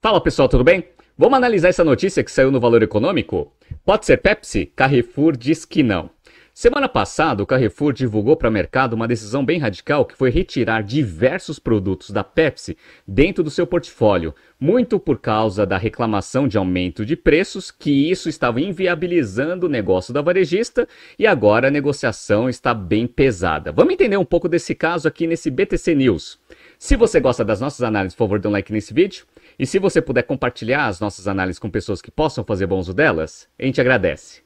Fala pessoal, tudo bem? Vamos analisar essa notícia que saiu no Valor Econômico? Pode ser Pepsi? Carrefour diz que não. Semana passada, o Carrefour divulgou para o mercado uma decisão bem radical que foi retirar diversos produtos da Pepsi dentro do seu portfólio, muito por causa da reclamação de aumento de preços, que isso estava inviabilizando o negócio da varejista e agora a negociação está bem pesada. Vamos entender um pouco desse caso aqui nesse BTC News. Se você gosta das nossas análises, por favor, dê um like nesse vídeo. E se você puder compartilhar as nossas análises com pessoas que possam fazer bom uso delas, a gente agradece.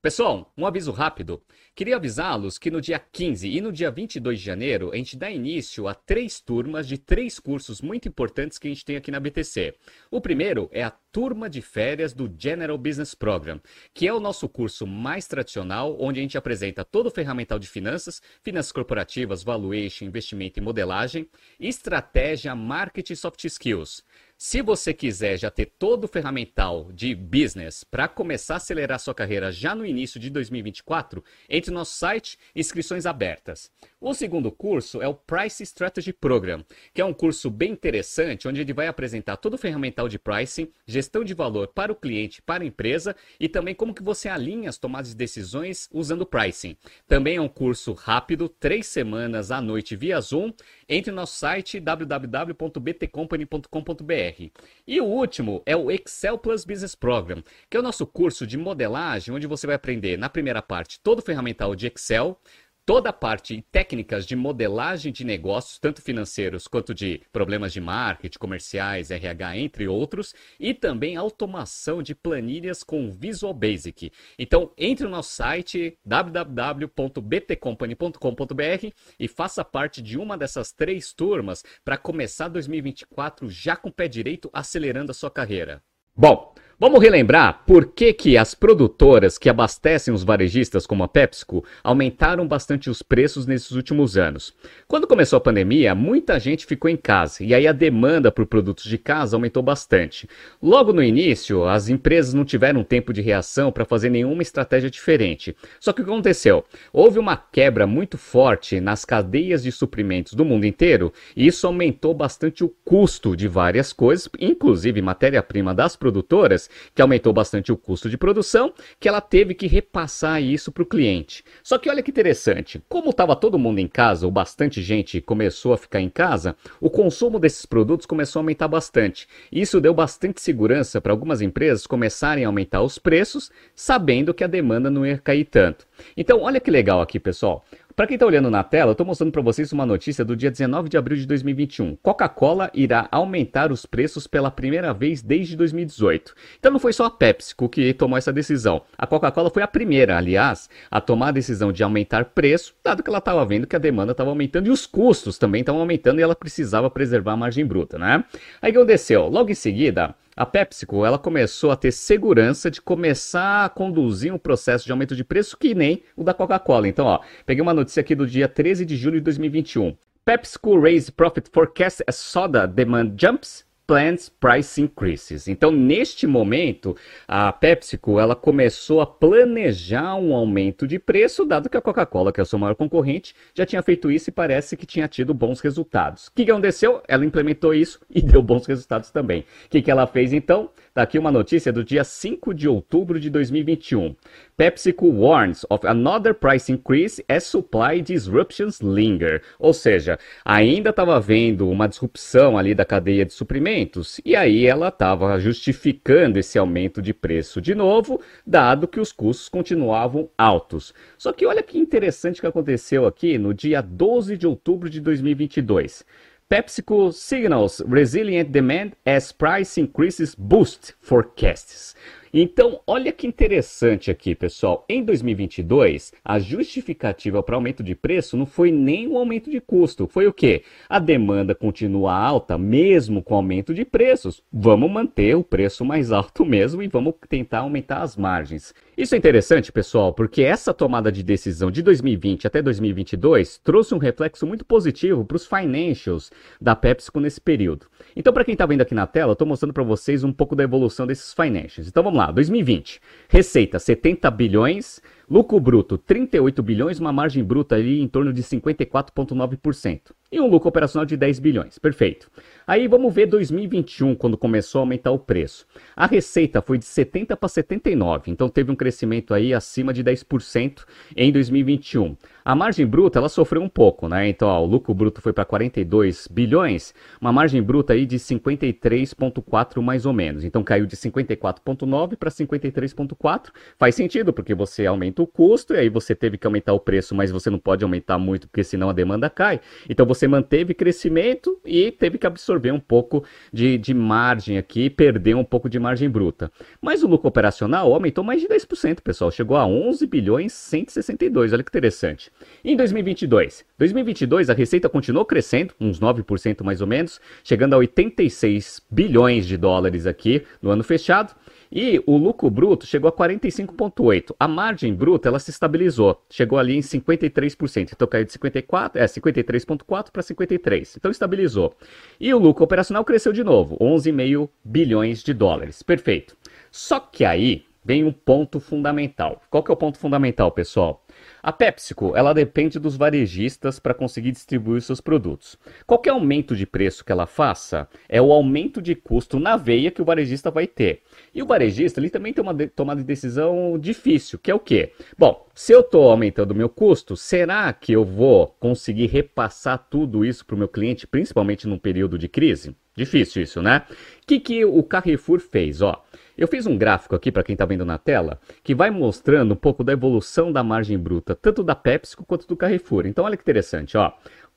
Pessoal, um aviso rápido. Queria avisá-los que no dia 15 e no dia 22 de janeiro a gente dá início a três turmas de três cursos muito importantes que a gente tem aqui na BTC. O primeiro é a turma de férias do General Business Program, que é o nosso curso mais tradicional, onde a gente apresenta todo o ferramental de finanças, finanças corporativas, valuation, investimento e modelagem, estratégia, marketing e soft skills. Se você quiser já ter todo o ferramental de business para começar a acelerar sua carreira já no início de 2024, entre no nosso site Inscrições Abertas. O segundo curso é o Price Strategy Program, que é um curso bem interessante, onde ele vai apresentar todo o ferramental de pricing, gestão de valor para o cliente, para a empresa e também como que você alinha as tomadas de decisões usando pricing. Também é um curso rápido, três semanas à noite via Zoom. Entre no nosso site www.btcompany.com.br e o último é o Excel Plus Business Program, que é o nosso curso de modelagem, onde você vai aprender na primeira parte todo o ferramental de Excel, toda a parte técnicas de modelagem de negócios, tanto financeiros quanto de problemas de marketing, comerciais, RH, entre outros, e também automação de planilhas com Visual Basic. Então, entre no nosso site www.btcompany.com.br e faça parte de uma dessas três turmas para começar 2024 já com o pé direito acelerando a sua carreira. Bom, Vamos relembrar por que, que as produtoras que abastecem os varejistas como a PepsiCo aumentaram bastante os preços nesses últimos anos. Quando começou a pandemia, muita gente ficou em casa e aí a demanda por produtos de casa aumentou bastante. Logo no início, as empresas não tiveram tempo de reação para fazer nenhuma estratégia diferente. Só que o que aconteceu? Houve uma quebra muito forte nas cadeias de suprimentos do mundo inteiro e isso aumentou bastante o custo de várias coisas, inclusive matéria-prima das produtoras que aumentou bastante o custo de produção, que ela teve que repassar isso para o cliente. Só que olha que interessante, como estava todo mundo em casa, ou bastante gente começou a ficar em casa, o consumo desses produtos começou a aumentar bastante. Isso deu bastante segurança para algumas empresas começarem a aumentar os preços, sabendo que a demanda não ia cair tanto. Então, olha que legal aqui, pessoal. Para quem está olhando na tela, eu estou mostrando para vocês uma notícia do dia 19 de abril de 2021. Coca-Cola irá aumentar os preços pela primeira vez desde 2018. Então não foi só a PepsiCo que tomou essa decisão. A Coca-Cola foi a primeira, aliás, a tomar a decisão de aumentar preço, dado que ela estava vendo que a demanda estava aumentando e os custos também estavam aumentando e ela precisava preservar a margem bruta, né? Aí o que aconteceu? Logo em seguida, a PepsiCo ela começou a ter segurança de começar a conduzir um processo de aumento de preço que nem o da Coca-Cola. Então, ó, peguei uma notícia aqui do dia 13 de julho de 2021. PepsiCo raise profit forecast as soda demand jumps plans price increases. Então, neste momento, a PepsiCo ela começou a planejar um aumento de preço, dado que a Coca-Cola, que é o seu maior concorrente, já tinha feito isso e parece que tinha tido bons resultados. O que, aconteceu? Ela implementou isso e deu bons resultados também. O que, que ela fez então? Está aqui uma notícia do dia 5 de outubro de 2021. PepsiCo warns of another price increase as supply disruptions linger. Ou seja, ainda estava havendo uma disrupção ali da cadeia de suprimentos e aí ela estava justificando esse aumento de preço de novo, dado que os custos continuavam altos. Só que olha que interessante que aconteceu aqui no dia 12 de outubro de 2022. PepsiCo signals resilient demand as price increases boost forecasts. Então, olha que interessante aqui, pessoal. Em 2022, a justificativa para aumento de preço não foi nem o aumento de custo, foi o quê? A demanda continua alta, mesmo com aumento de preços. Vamos manter o preço mais alto mesmo e vamos tentar aumentar as margens. Isso é interessante, pessoal, porque essa tomada de decisão de 2020 até 2022 trouxe um reflexo muito positivo para os financials da PepsiCo nesse período. Então, para quem está vendo aqui na tela, eu estou mostrando para vocês um pouco da evolução desses financials. Então, vamos lá lá, 2020. Receita 70 bilhões, Lucro bruto, 38 bilhões, uma margem bruta ali em torno de 54,9%. E um lucro operacional de 10 bilhões. Perfeito. Aí vamos ver 2021, quando começou a aumentar o preço. A receita foi de 70 para 79, então teve um crescimento aí acima de 10% em 2021. A margem bruta, ela sofreu um pouco, né? Então, ó, o lucro bruto foi para 42 bilhões, uma margem bruta aí de 53.4 mais ou menos. Então caiu de 54.9 para 53.4. Faz sentido, porque você aumenta o custo e aí você teve que aumentar o preço, mas você não pode aumentar muito, porque senão a demanda cai. Então você manteve crescimento e teve que absorver um pouco de, de margem aqui, perder um pouco de margem bruta. Mas o lucro operacional aumentou mais de 10%, pessoal. Chegou a 11 bilhões 162. Olha que interessante. Em 2022, 2022 a receita continuou crescendo, uns 9% mais ou menos, chegando a 86 bilhões de dólares aqui no ano fechado. E o lucro bruto chegou a 45,8. A margem bruta ela se estabilizou, chegou ali em 53%. Então caiu de 54, é 53,4 para 53. Então estabilizou. E o lucro operacional cresceu de novo, 11,5 bilhões de dólares. Perfeito. Só que aí vem um ponto fundamental. Qual que é o ponto fundamental, pessoal? A PepsiCo, ela depende dos varejistas para conseguir distribuir seus produtos. Qualquer aumento de preço que ela faça é o aumento de custo na veia que o varejista vai ter. E o varejista, ele também tem uma de tomada de decisão difícil, que é o quê? Bom, se eu estou aumentando o meu custo, será que eu vou conseguir repassar tudo isso para o meu cliente, principalmente num período de crise? Difícil isso, né? O que, que o Carrefour fez? Ó, eu fiz um gráfico aqui para quem está vendo na tela que vai mostrando um pouco da evolução da margem bruta, tanto da PepsiCo quanto do Carrefour. Então olha que interessante, ó.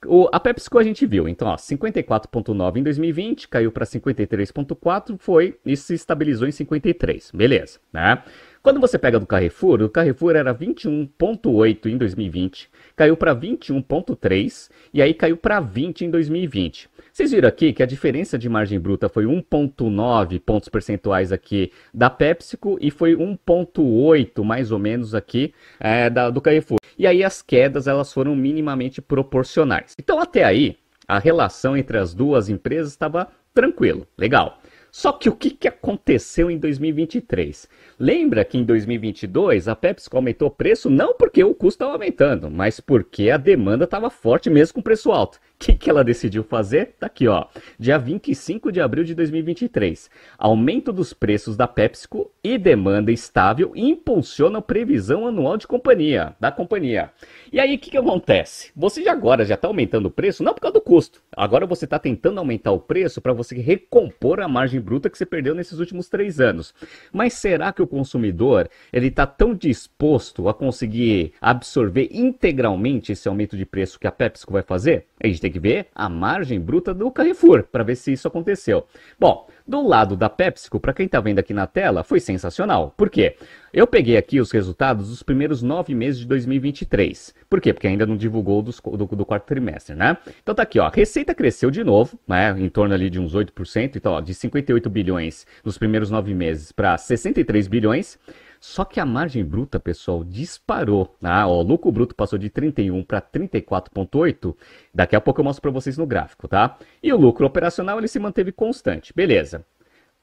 O, a PepsiCo a gente viu, então, 54,9 em 2020, caiu para 53,4, foi e se estabilizou em 53, beleza, né? Quando você pega do Carrefour, o Carrefour era 21,8 em 2020, caiu para 21,3 e aí caiu para 20 em 2020. Vocês viram aqui que a diferença de margem bruta foi 1,9 pontos percentuais aqui da PepsiCo e foi 1,8 mais ou menos aqui é, da, do Carrefour. E aí as quedas elas foram minimamente proporcionais. Então até aí a relação entre as duas empresas estava tranquilo, legal. Só que o que, que aconteceu em 2023? Lembra que em 2022 a Pepsi aumentou o preço não porque o custo estava aumentando, mas porque a demanda estava forte mesmo com preço alto. O que, que ela decidiu fazer? Tá aqui, ó. Dia 25 de abril de 2023. Aumento dos preços da PepsiCo e demanda estável impulsionam a previsão anual de companhia, da companhia. E aí, o que, que acontece? Você já agora já está aumentando o preço, não por causa do custo. Agora você está tentando aumentar o preço para você recompor a margem bruta que você perdeu nesses últimos três anos. Mas será que o consumidor ele está tão disposto a conseguir absorver integralmente esse aumento de preço que a PepsiCo vai fazer? A gente tem que ver a margem bruta do Carrefour para ver se isso aconteceu. Bom, do lado da PepsiCo, para quem está vendo aqui na tela, foi sensacional. Por quê? Eu peguei aqui os resultados dos primeiros nove meses de 2023. Por quê? Porque ainda não divulgou dos, do, do, quarto trimestre, né? Então tá aqui, ó. A receita cresceu de novo, né? Em torno ali de uns 8%. Então, ó, de 58 bilhões nos primeiros nove meses para 63 bilhões. Só que a margem bruta, pessoal, disparou. Ah, ó, o lucro bruto passou de 31 para 34,8. Daqui a pouco eu mostro para vocês no gráfico, tá? E o lucro operacional ele se manteve constante. Beleza.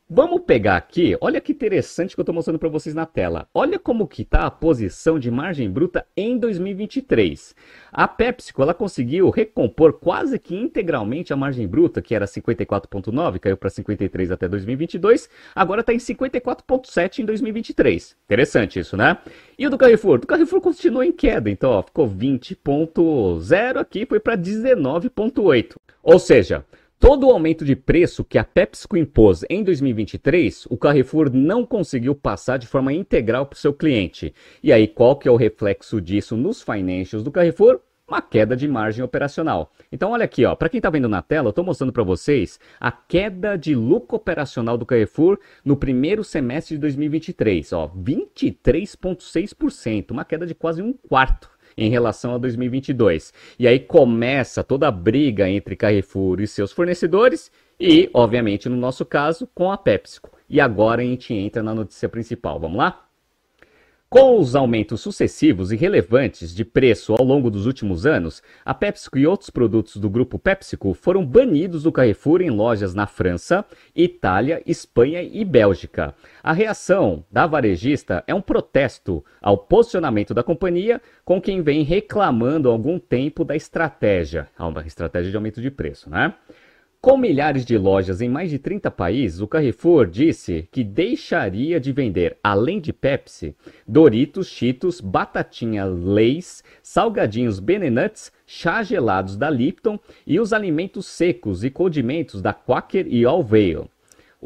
Vamos pegar aqui, olha que interessante que eu estou mostrando para vocês na tela. Olha como que está a posição de margem bruta em 2023. A PepsiCo ela conseguiu recompor quase que integralmente a margem bruta, que era 54,9, caiu para 53 até 2022, agora está em 54,7 em 2023. Interessante isso, né? E o do Carrefour? Do Carrefour continuou em queda, então ó, ficou 20,0 aqui, foi para 19,8. Ou seja, Todo o aumento de preço que a PepsiCo impôs em 2023, o Carrefour não conseguiu passar de forma integral para o seu cliente. E aí, qual que é o reflexo disso nos financials do Carrefour? Uma queda de margem operacional. Então, olha aqui, ó, para quem está vendo na tela, eu estou mostrando para vocês a queda de lucro operacional do Carrefour no primeiro semestre de 2023, ó, 23,6%, uma queda de quase um quarto em relação a 2022. E aí começa toda a briga entre Carrefour e seus fornecedores e, obviamente, no nosso caso, com a PepsiCo. E agora a gente entra na notícia principal. Vamos lá? Com os aumentos sucessivos e relevantes de preço ao longo dos últimos anos, a PepsiCo e outros produtos do grupo PepsiCo foram banidos do Carrefour em lojas na França, Itália, Espanha e Bélgica. A reação da varejista é um protesto ao posicionamento da companhia com quem vem reclamando há algum tempo da estratégia, uma estratégia de aumento de preço, né? Com milhares de lojas em mais de 30 países, o Carrefour disse que deixaria de vender, além de Pepsi, Doritos, Cheetos, Batatinha Lays, salgadinhos Benenuts, chá gelados da Lipton e os alimentos secos e condimentos da Quaker e Alveil.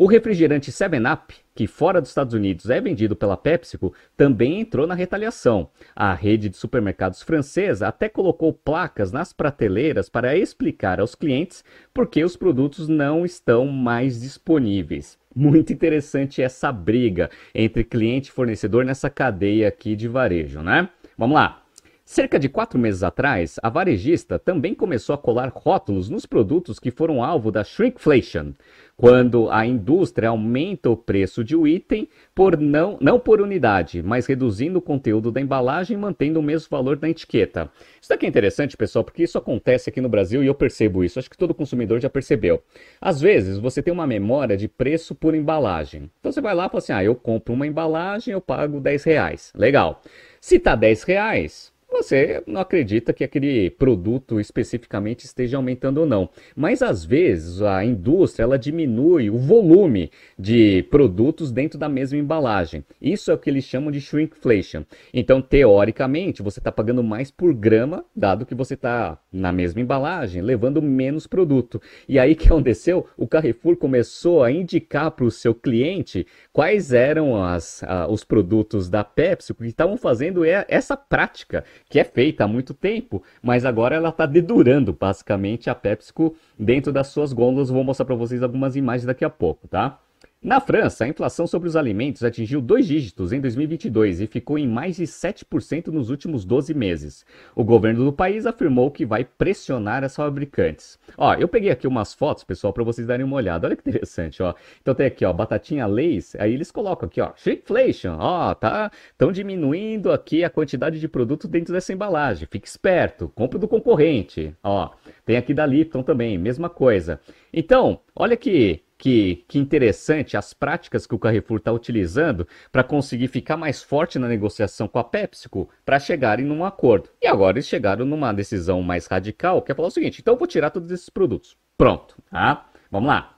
O refrigerante 7-Up, que fora dos Estados Unidos é vendido pela PepsiCo, também entrou na retaliação. A rede de supermercados francesa até colocou placas nas prateleiras para explicar aos clientes por que os produtos não estão mais disponíveis. Muito interessante essa briga entre cliente e fornecedor nessa cadeia aqui de varejo, né? Vamos lá. Cerca de quatro meses atrás, a varejista também começou a colar rótulos nos produtos que foram alvo da shrinkflation, quando a indústria aumenta o preço de um item por não, não por unidade, mas reduzindo o conteúdo da embalagem e mantendo o mesmo valor da etiqueta. Isso aqui é interessante, pessoal, porque isso acontece aqui no Brasil e eu percebo isso. Acho que todo consumidor já percebeu. Às vezes, você tem uma memória de preço por embalagem. Então você vai lá e fala assim: ah, eu compro uma embalagem, eu pago 10 reais. Legal. Se está 10 reais, você não acredita que aquele produto especificamente esteja aumentando ou não. Mas às vezes a indústria ela diminui o volume de produtos dentro da mesma embalagem. Isso é o que eles chamam de shrinkflation. Então, teoricamente, você está pagando mais por grama, dado que você está na mesma embalagem, levando menos produto. E aí que aconteceu? O Carrefour começou a indicar para o seu cliente quais eram as, os produtos da Pepsi que estavam fazendo essa prática que é feita há muito tempo, mas agora ela está dedurando basicamente a PepsiCo dentro das suas gôndolas. Vou mostrar para vocês algumas imagens daqui a pouco, tá? Na França, a inflação sobre os alimentos atingiu dois dígitos em 2022 e ficou em mais de 7% nos últimos 12 meses. O governo do país afirmou que vai pressionar as fabricantes. Ó, eu peguei aqui umas fotos, pessoal, para vocês darem uma olhada. Olha que interessante, ó. Então tem aqui, ó, batatinha Lays, aí eles colocam aqui, ó, shrinkflation, ó, tá? Estão diminuindo aqui a quantidade de produto dentro dessa embalagem. Fique esperto, compre do concorrente, ó. Tem aqui da Lipton também, mesma coisa. Então, olha que que, que interessante as práticas que o Carrefour está utilizando para conseguir ficar mais forte na negociação com a PepsiCo para chegarem num acordo. E agora eles chegaram numa decisão mais radical, que é falar o seguinte: então eu vou tirar todos esses produtos. Pronto, tá? Vamos lá.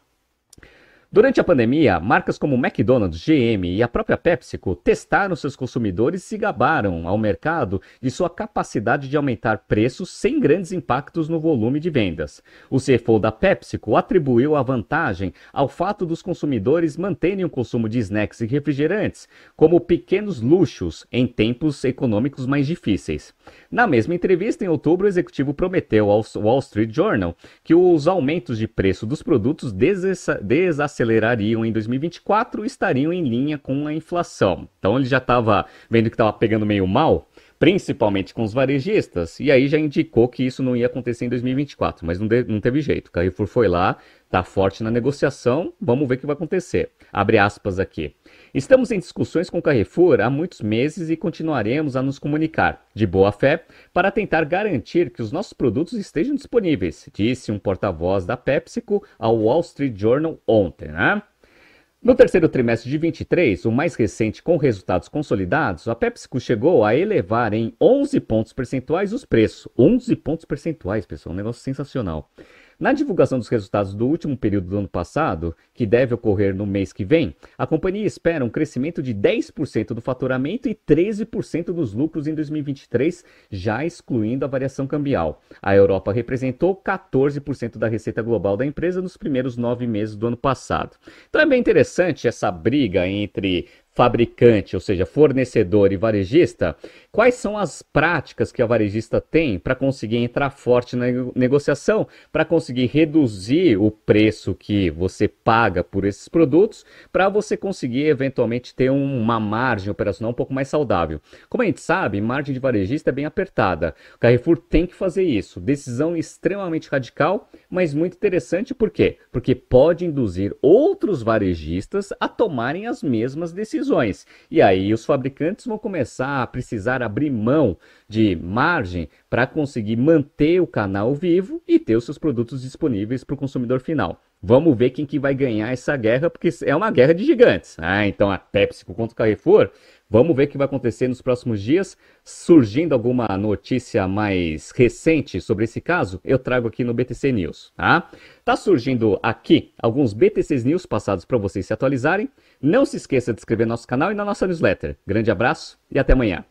Durante a pandemia, marcas como McDonald's, GM e a própria PepsiCo testaram seus consumidores e se gabaram ao mercado de sua capacidade de aumentar preços sem grandes impactos no volume de vendas. O CFO da PepsiCo atribuiu a vantagem ao fato dos consumidores manterem o consumo de snacks e refrigerantes como pequenos luxos em tempos econômicos mais difíceis. Na mesma entrevista, em outubro, o executivo prometeu ao Wall Street Journal que os aumentos de preço dos produtos desaceleraram acelerariam em 2024 estariam em linha com a inflação. Então ele já estava vendo que estava pegando meio mal, principalmente com os varejistas, e aí já indicou que isso não ia acontecer em 2024, mas não, de, não teve jeito. Carrefour foi lá, está forte na negociação, vamos ver o que vai acontecer. Abre aspas aqui. Estamos em discussões com Carrefour há muitos meses e continuaremos a nos comunicar, de boa fé, para tentar garantir que os nossos produtos estejam disponíveis, disse um porta-voz da PepsiCo ao Wall Street Journal ontem, né? No terceiro trimestre de 23, o mais recente com resultados consolidados, a PepsiCo chegou a elevar em 11 pontos percentuais os preços. 11 pontos percentuais, pessoal, um negócio sensacional. Na divulgação dos resultados do último período do ano passado, que deve ocorrer no mês que vem, a companhia espera um crescimento de 10% do faturamento e 13% dos lucros em 2023, já excluindo a variação cambial. A Europa representou 14% da receita global da empresa nos primeiros nove meses do ano passado. Então é bem interessante essa briga entre fabricante, ou seja, fornecedor e varejista, quais são as práticas que a varejista tem para conseguir entrar forte na negociação, para conseguir reduzir o preço que você paga por esses produtos, para você conseguir eventualmente ter uma margem operacional um pouco mais saudável. Como a gente sabe, margem de varejista é bem apertada. O Carrefour tem que fazer isso. Decisão extremamente radical, mas muito interessante, por quê? Porque pode induzir outros varejistas a tomarem as mesmas decisões decisões. E aí os fabricantes vão começar a precisar abrir mão de margem para conseguir manter o canal vivo e ter os seus produtos disponíveis para o consumidor final. Vamos ver quem que vai ganhar essa guerra, porque é uma guerra de gigantes. Ah, então a Pepsi contra o Carrefour. Vamos ver o que vai acontecer nos próximos dias. Surgindo alguma notícia mais recente sobre esse caso, eu trago aqui no BTC News, tá? Tá surgindo aqui alguns BTC News passados para vocês se atualizarem. Não se esqueça de inscrever no nosso canal e na nossa newsletter. Grande abraço e até amanhã.